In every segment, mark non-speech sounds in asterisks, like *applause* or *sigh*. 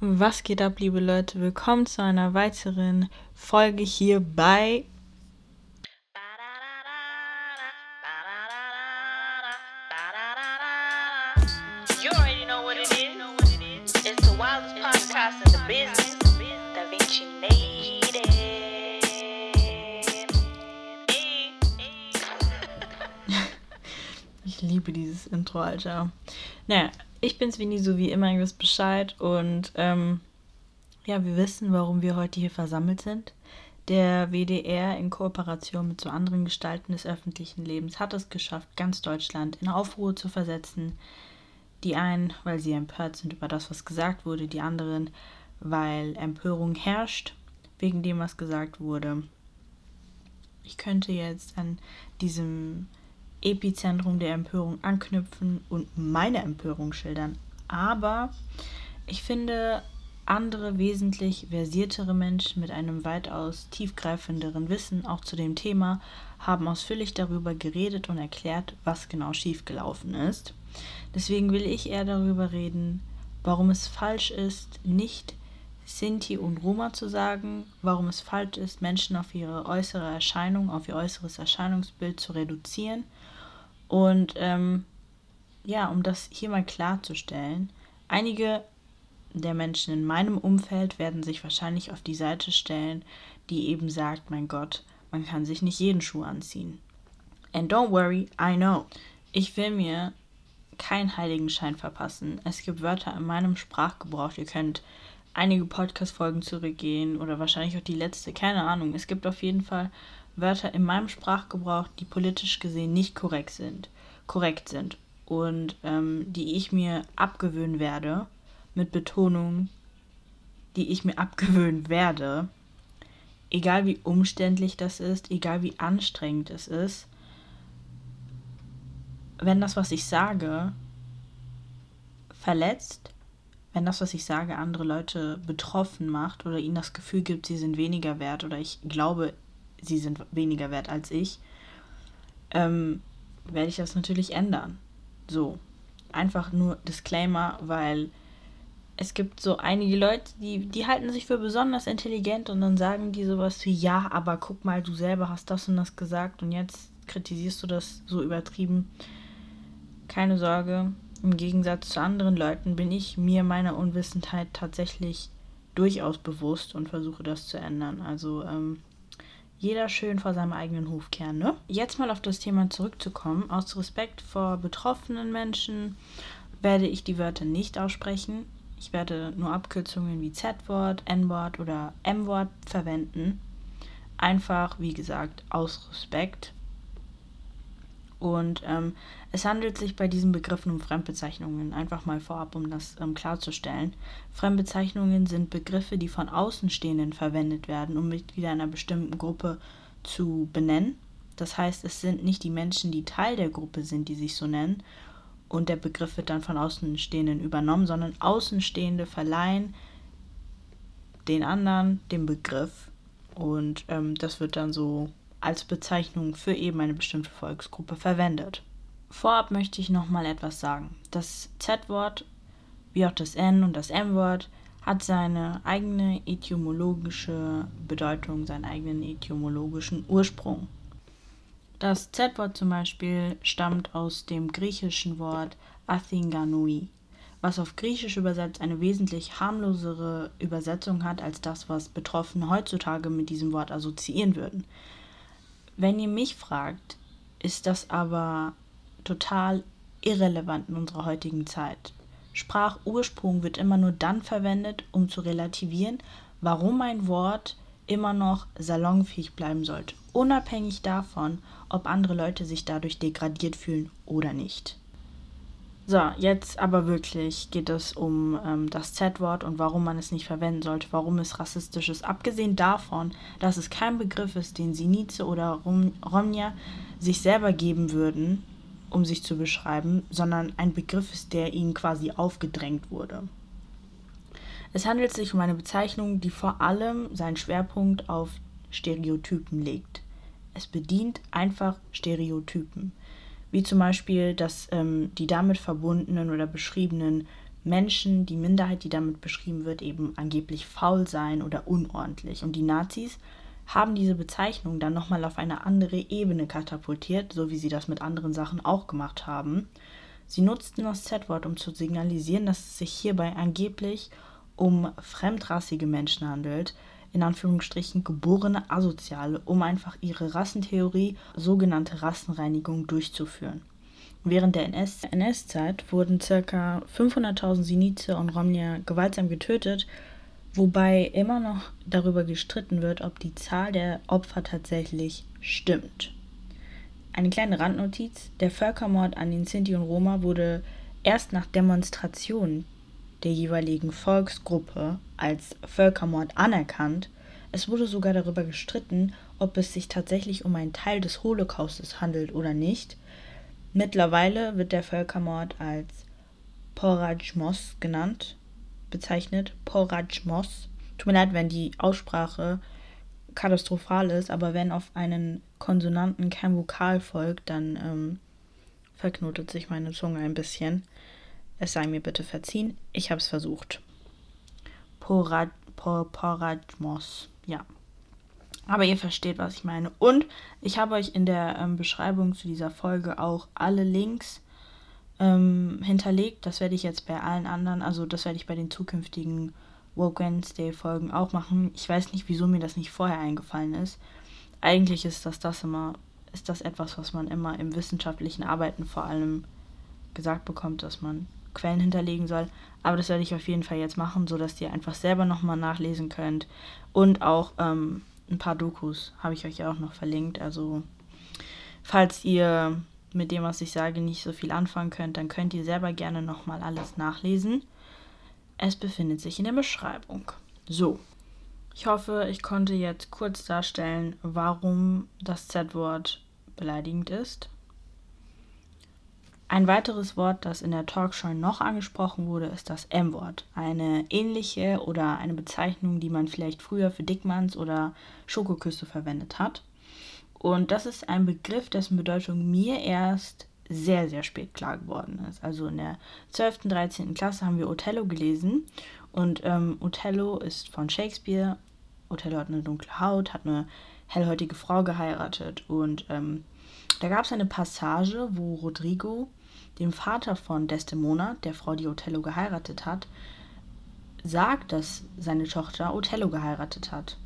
Was geht ab, liebe Leute? Willkommen zu einer weiteren Folge hier bei You already know what it is. It's the wildest podcast in the business. Da Vinci Native. Ey, ey. Ich liebe dieses Intro, Alter. Naja, ich bin's Vini, so wie immer, ihr wisst Bescheid. Und ähm, ja, wir wissen, warum wir heute hier versammelt sind. Der WDR in Kooperation mit so anderen Gestalten des öffentlichen Lebens hat es geschafft, ganz Deutschland in Aufruhr zu versetzen. Die einen, weil sie empört sind über das, was gesagt wurde, die anderen, weil Empörung herrscht wegen dem, was gesagt wurde. Ich könnte jetzt an diesem Epizentrum der Empörung anknüpfen und meine Empörung schildern. Aber ich finde, andere wesentlich versiertere Menschen mit einem weitaus tiefgreifenderen Wissen auch zu dem Thema haben ausführlich darüber geredet und erklärt, was genau schiefgelaufen ist. Deswegen will ich eher darüber reden, warum es falsch ist, nicht Sinti und Roma zu sagen, warum es falsch ist, Menschen auf ihre äußere Erscheinung, auf ihr äußeres Erscheinungsbild zu reduzieren und ähm, ja, um das hier mal klarzustellen, einige der Menschen in meinem Umfeld werden sich wahrscheinlich auf die Seite stellen, die eben sagt, mein Gott, man kann sich nicht jeden Schuh anziehen. And don't worry, I know. Ich will mir keinen Heiligenschein verpassen. Es gibt Wörter in meinem Sprachgebrauch. Ihr könnt einige Podcast-Folgen zurückgehen oder wahrscheinlich auch die letzte, keine Ahnung. Es gibt auf jeden Fall Wörter in meinem Sprachgebrauch, die politisch gesehen nicht korrekt sind, korrekt sind und ähm, die ich mir abgewöhnen werde, mit Betonung, die ich mir abgewöhnen werde, egal wie umständlich das ist, egal wie anstrengend es ist, wenn das, was ich sage, verletzt, wenn das, was ich sage, andere Leute betroffen macht oder ihnen das Gefühl gibt, sie sind weniger wert oder ich glaube, sie sind weniger wert als ich, ähm, werde ich das natürlich ändern. So. Einfach nur Disclaimer, weil es gibt so einige Leute, die, die halten sich für besonders intelligent und dann sagen die sowas wie, ja, aber guck mal, du selber hast das und das gesagt und jetzt kritisierst du das so übertrieben. Keine Sorge, im Gegensatz zu anderen Leuten bin ich mir meiner Unwissenheit tatsächlich durchaus bewusst und versuche das zu ändern. Also ähm, jeder schön vor seinem eigenen Hof kehren, ne? Jetzt mal auf das Thema zurückzukommen. Aus Respekt vor betroffenen Menschen werde ich die Wörter nicht aussprechen. Ich werde nur Abkürzungen wie Z-Wort, N-Wort oder M-Wort verwenden. Einfach, wie gesagt, aus Respekt. Und ähm, es handelt sich bei diesen Begriffen um Fremdbezeichnungen. Einfach mal vorab, um das ähm, klarzustellen. Fremdbezeichnungen sind Begriffe, die von Außenstehenden verwendet werden, um Mitglieder einer bestimmten Gruppe zu benennen. Das heißt, es sind nicht die Menschen, die Teil der Gruppe sind, die sich so nennen, und der Begriff wird dann von Außenstehenden übernommen, sondern Außenstehende verleihen den anderen den Begriff und ähm, das wird dann so als Bezeichnung für eben eine bestimmte Volksgruppe verwendet. Vorab möchte ich nochmal etwas sagen. Das Z-Wort, wie auch das N und das M-Wort, hat seine eigene etymologische Bedeutung, seinen eigenen etymologischen Ursprung. Das Z-Wort zum Beispiel stammt aus dem griechischen Wort Athinganui, was auf Griechisch übersetzt eine wesentlich harmlosere Übersetzung hat als das, was Betroffene heutzutage mit diesem Wort assoziieren würden. Wenn ihr mich fragt, ist das aber total irrelevant in unserer heutigen Zeit. Sprachursprung wird immer nur dann verwendet, um zu relativieren, warum ein Wort immer noch salonfähig bleiben sollte, unabhängig davon, ob andere Leute sich dadurch degradiert fühlen oder nicht. So, jetzt aber wirklich geht es um ähm, das Z-Wort und warum man es nicht verwenden sollte, warum es rassistisch ist. Abgesehen davon, dass es kein Begriff ist, den Sinize oder Rom Romnia sich selber geben würden, um sich zu beschreiben, sondern ein Begriff ist, der ihnen quasi aufgedrängt wurde. Es handelt sich um eine Bezeichnung, die vor allem seinen Schwerpunkt auf Stereotypen legt. Es bedient einfach Stereotypen wie zum Beispiel, dass ähm, die damit verbundenen oder beschriebenen Menschen, die Minderheit, die damit beschrieben wird, eben angeblich faul sein oder unordentlich. Und die Nazis haben diese Bezeichnung dann nochmal auf eine andere Ebene katapultiert, so wie sie das mit anderen Sachen auch gemacht haben. Sie nutzten das Z-Wort, um zu signalisieren, dass es sich hierbei angeblich um fremdrassige Menschen handelt, in Anführungsstrichen geborene Asoziale, um einfach ihre Rassentheorie, sogenannte Rassenreinigung, durchzuführen. Während der NS-Zeit NS wurden ca. 500.000 Sinize und Romnier gewaltsam getötet, wobei immer noch darüber gestritten wird, ob die Zahl der Opfer tatsächlich stimmt. Eine kleine Randnotiz: Der Völkermord an den Sinti und Roma wurde erst nach Demonstrationen der jeweiligen Volksgruppe als Völkermord anerkannt. Es wurde sogar darüber gestritten, ob es sich tatsächlich um einen Teil des Holocaustes handelt oder nicht. Mittlerweile wird der Völkermord als Porajmos genannt, bezeichnet. Porajmos. Tut mir leid, wenn die Aussprache katastrophal ist, aber wenn auf einen Konsonanten kein Vokal folgt, dann ähm, verknotet sich meine Zunge ein bisschen. Es sei mir bitte verziehen, ich habe es versucht. Porad, por, Porajmos, ja. Aber ihr versteht, was ich meine. Und ich habe euch in der ähm, Beschreibung zu dieser Folge auch alle Links ähm, hinterlegt. Das werde ich jetzt bei allen anderen, also das werde ich bei den zukünftigen Woke Wednesday Folgen auch machen. Ich weiß nicht, wieso mir das nicht vorher eingefallen ist. Eigentlich ist das das immer, ist das etwas, was man immer im wissenschaftlichen Arbeiten vor allem gesagt bekommt, dass man Quellen hinterlegen soll. Aber das werde ich auf jeden Fall jetzt machen, sodass ihr einfach selber nochmal nachlesen könnt. Und auch ähm, ein paar Dokus habe ich euch auch noch verlinkt. Also falls ihr mit dem, was ich sage, nicht so viel anfangen könnt, dann könnt ihr selber gerne nochmal alles nachlesen. Es befindet sich in der Beschreibung. So, ich hoffe, ich konnte jetzt kurz darstellen, warum das Z-Wort beleidigend ist. Ein weiteres Wort, das in der Talkshow noch angesprochen wurde, ist das M-Wort. Eine ähnliche oder eine Bezeichnung, die man vielleicht früher für Dickmanns oder Schokoküsse verwendet hat. Und das ist ein Begriff, dessen Bedeutung mir erst sehr, sehr spät klar geworden ist. Also in der 12., 13. Klasse haben wir Othello gelesen. Und ähm, Othello ist von Shakespeare. Othello hat eine dunkle Haut, hat eine hellhäutige Frau geheiratet. Und ähm, da gab es eine Passage, wo Rodrigo dem Vater von Desdemona, der Frau, die Othello geheiratet hat, sagt, dass seine Tochter Othello geheiratet hat.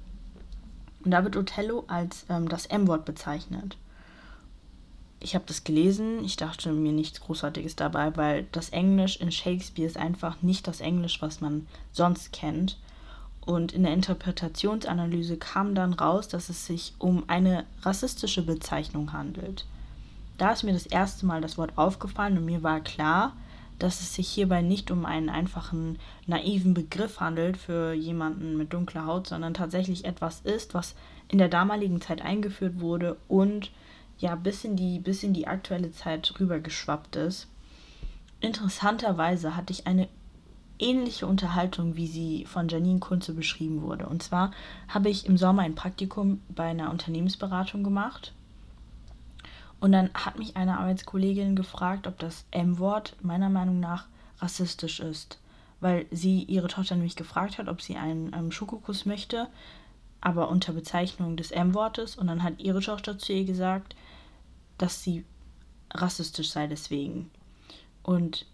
Und da wird Othello als ähm, das M-Wort bezeichnet. Ich habe das gelesen, ich dachte mir nichts Großartiges dabei, weil das Englisch in Shakespeare ist einfach nicht das Englisch, was man sonst kennt. Und in der Interpretationsanalyse kam dann raus, dass es sich um eine rassistische Bezeichnung handelt. Da ist mir das erste Mal das Wort aufgefallen und mir war klar, dass es sich hierbei nicht um einen einfachen naiven Begriff handelt für jemanden mit dunkler Haut, sondern tatsächlich etwas ist, was in der damaligen Zeit eingeführt wurde und ja bis in die, bis in die aktuelle Zeit rübergeschwappt ist. Interessanterweise hatte ich eine ähnliche Unterhaltung, wie sie von Janine Kunze beschrieben wurde. Und zwar habe ich im Sommer ein Praktikum bei einer Unternehmensberatung gemacht und dann hat mich eine Arbeitskollegin gefragt, ob das M-Wort meiner Meinung nach rassistisch ist. Weil sie ihre Tochter nämlich gefragt hat, ob sie einen ähm, Schokokuss möchte, aber unter Bezeichnung des M-Wortes. Und dann hat ihre Tochter zu ihr gesagt, dass sie rassistisch sei deswegen. Und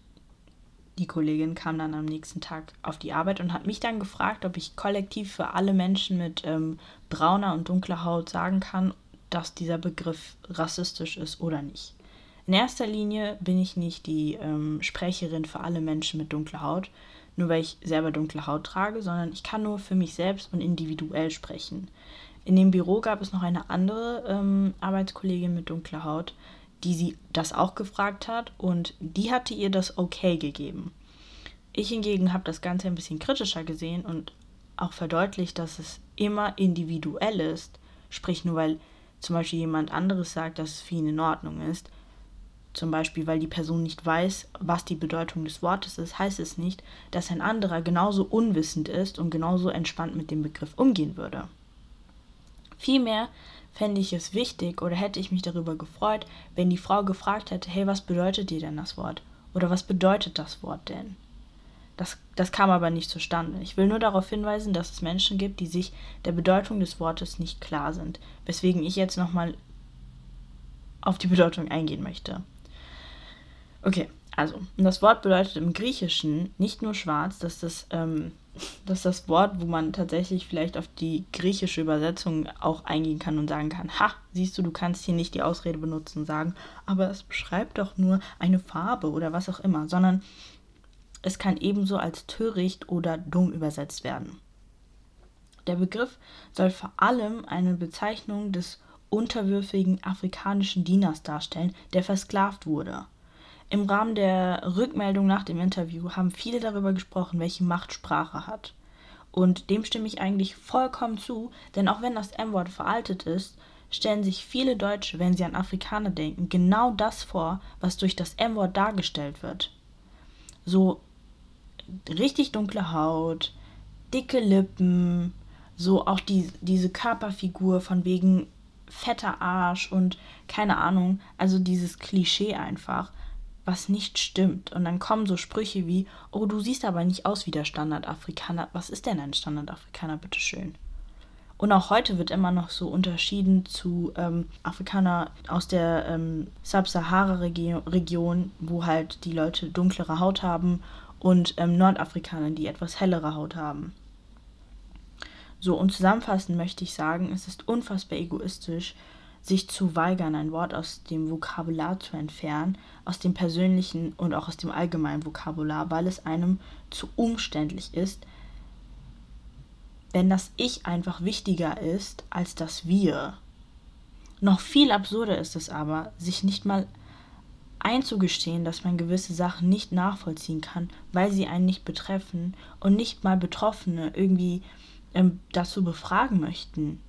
die Kollegin kam dann am nächsten Tag auf die Arbeit und hat mich dann gefragt, ob ich kollektiv für alle Menschen mit ähm, brauner und dunkler Haut sagen kann, dass dieser Begriff rassistisch ist oder nicht. In erster Linie bin ich nicht die ähm, Sprecherin für alle Menschen mit dunkler Haut, nur weil ich selber dunkle Haut trage, sondern ich kann nur für mich selbst und individuell sprechen. In dem Büro gab es noch eine andere ähm, Arbeitskollegin mit dunkler Haut, die sie das auch gefragt hat und die hatte ihr das okay gegeben. Ich hingegen habe das Ganze ein bisschen kritischer gesehen und auch verdeutlicht, dass es immer individuell ist. Sprich, nur weil zum Beispiel jemand anderes sagt, dass es für ihn in Ordnung ist, zum Beispiel weil die Person nicht weiß, was die Bedeutung des Wortes ist, heißt es nicht, dass ein anderer genauso unwissend ist und genauso entspannt mit dem Begriff umgehen würde. Vielmehr fände ich es wichtig oder hätte ich mich darüber gefreut, wenn die Frau gefragt hätte, hey, was bedeutet dir denn das Wort? Oder was bedeutet das Wort denn? Das, das kam aber nicht zustande. Ich will nur darauf hinweisen, dass es Menschen gibt, die sich der Bedeutung des Wortes nicht klar sind, weswegen ich jetzt nochmal auf die Bedeutung eingehen möchte. Okay, also, das Wort bedeutet im Griechischen nicht nur schwarz, dass das, ähm, *laughs* dass das Wort, wo man tatsächlich vielleicht auf die griechische Übersetzung auch eingehen kann und sagen kann, ha, siehst du, du kannst hier nicht die Ausrede benutzen und sagen, aber es beschreibt doch nur eine Farbe oder was auch immer, sondern es kann ebenso als töricht oder dumm übersetzt werden. Der Begriff soll vor allem eine Bezeichnung des unterwürfigen afrikanischen Dieners darstellen, der versklavt wurde. Im Rahmen der Rückmeldung nach dem Interview haben viele darüber gesprochen, welche Macht Sprache hat. Und dem stimme ich eigentlich vollkommen zu, denn auch wenn das M-Wort veraltet ist, stellen sich viele Deutsche, wenn sie an Afrikaner denken, genau das vor, was durch das M-Wort dargestellt wird. So richtig dunkle Haut, dicke Lippen, so auch die, diese Körperfigur von wegen fetter Arsch und keine Ahnung, also dieses Klischee einfach was nicht stimmt. Und dann kommen so Sprüche wie, oh, du siehst aber nicht aus wie der Standardafrikaner. Was ist denn ein Standardafrikaner, bitteschön? Und auch heute wird immer noch so unterschieden zu ähm, Afrikaner aus der ähm, Sub-Sahara-Region, wo halt die Leute dunklere Haut haben, und ähm, Nordafrikanern, die etwas hellere Haut haben. So, und zusammenfassend möchte ich sagen, es ist unfassbar egoistisch, sich zu weigern, ein Wort aus dem Vokabular zu entfernen, aus dem persönlichen und auch aus dem allgemeinen Vokabular, weil es einem zu umständlich ist, wenn das Ich einfach wichtiger ist als das Wir. Noch viel absurder ist es aber, sich nicht mal einzugestehen, dass man gewisse Sachen nicht nachvollziehen kann, weil sie einen nicht betreffen und nicht mal Betroffene irgendwie ähm, dazu befragen möchten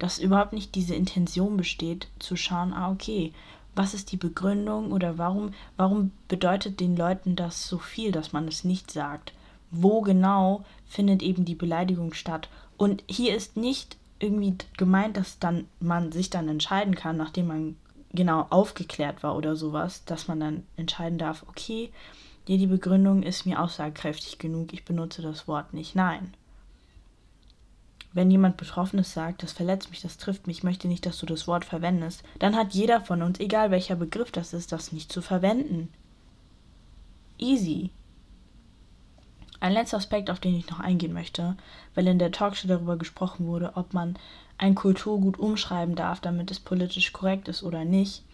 dass überhaupt nicht diese Intention besteht, zu schauen, ah, okay, was ist die Begründung oder warum, warum bedeutet den Leuten das so viel, dass man es nicht sagt? Wo genau findet eben die Beleidigung statt? Und hier ist nicht irgendwie gemeint, dass dann man sich dann entscheiden kann, nachdem man genau aufgeklärt war oder sowas, dass man dann entscheiden darf, okay, ja, die Begründung ist mir aussagekräftig genug, ich benutze das Wort nicht. Nein wenn jemand Betroffenes sagt, das verletzt mich, das trifft mich, ich möchte nicht, dass du das Wort verwendest, dann hat jeder von uns, egal welcher Begriff das ist, das nicht zu verwenden. Easy. Ein letzter Aspekt, auf den ich noch eingehen möchte, weil in der Talkshow darüber gesprochen wurde, ob man ein Kulturgut umschreiben darf, damit es politisch korrekt ist oder nicht.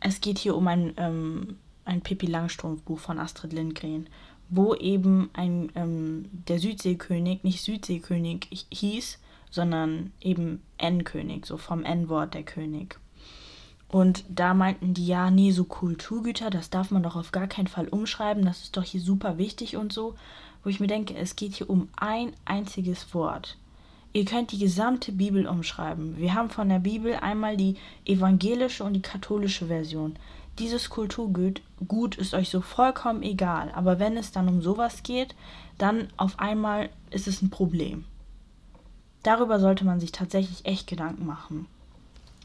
Es geht hier um ein, ähm, ein Pippi Langstrumpf-Buch von Astrid Lindgren wo eben ein ähm, der Südseekönig nicht Südseekönig hieß, sondern eben N-König, so vom N-Wort der König. Und da meinten die, ja, nee, so Kulturgüter, das darf man doch auf gar keinen Fall umschreiben, das ist doch hier super wichtig und so. Wo ich mir denke, es geht hier um ein einziges Wort. Ihr könnt die gesamte Bibel umschreiben. Wir haben von der Bibel einmal die evangelische und die katholische Version dieses Kulturgut Gut ist euch so vollkommen egal. Aber wenn es dann um sowas geht, dann auf einmal ist es ein Problem. Darüber sollte man sich tatsächlich echt Gedanken machen.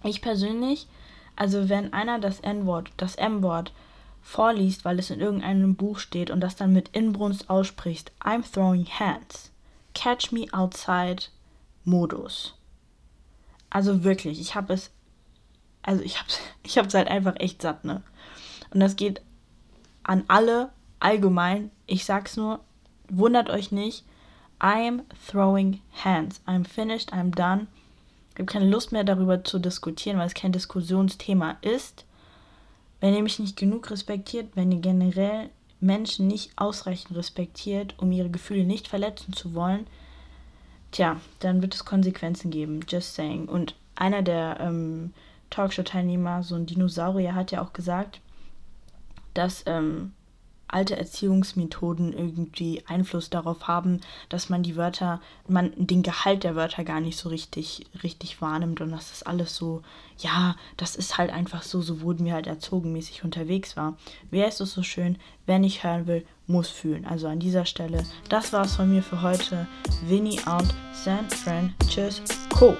Ich persönlich, also wenn einer das N-Wort, das M-Wort vorliest, weil es in irgendeinem Buch steht und das dann mit Inbrunst ausspricht, I'm throwing hands. Catch me outside Modus. Also wirklich, ich habe es also ich hab's, *laughs* ich hab's halt einfach echt satt, ne? Und das geht an alle allgemein. Ich sag's nur, wundert euch nicht. I'm throwing hands. I'm finished, I'm done. Ich habe keine Lust mehr darüber zu diskutieren, weil es kein Diskussionsthema ist. Wenn ihr mich nicht genug respektiert, wenn ihr generell Menschen nicht ausreichend respektiert, um ihre Gefühle nicht verletzen zu wollen, tja, dann wird es Konsequenzen geben. Just saying. Und einer der ähm, Talkshow-Teilnehmer, so ein Dinosaurier, hat ja auch gesagt, dass ähm, alte Erziehungsmethoden irgendwie Einfluss darauf haben, dass man die Wörter, man den Gehalt der Wörter gar nicht so richtig, richtig wahrnimmt und dass das alles so, ja, das ist halt einfach so, so wurden wir halt erzogenmäßig unterwegs war. Wie heißt es so schön? Wer nicht hören will, muss fühlen. Also an dieser Stelle, das war's von mir für heute. Winnie out, San Fran, tschüss, Co.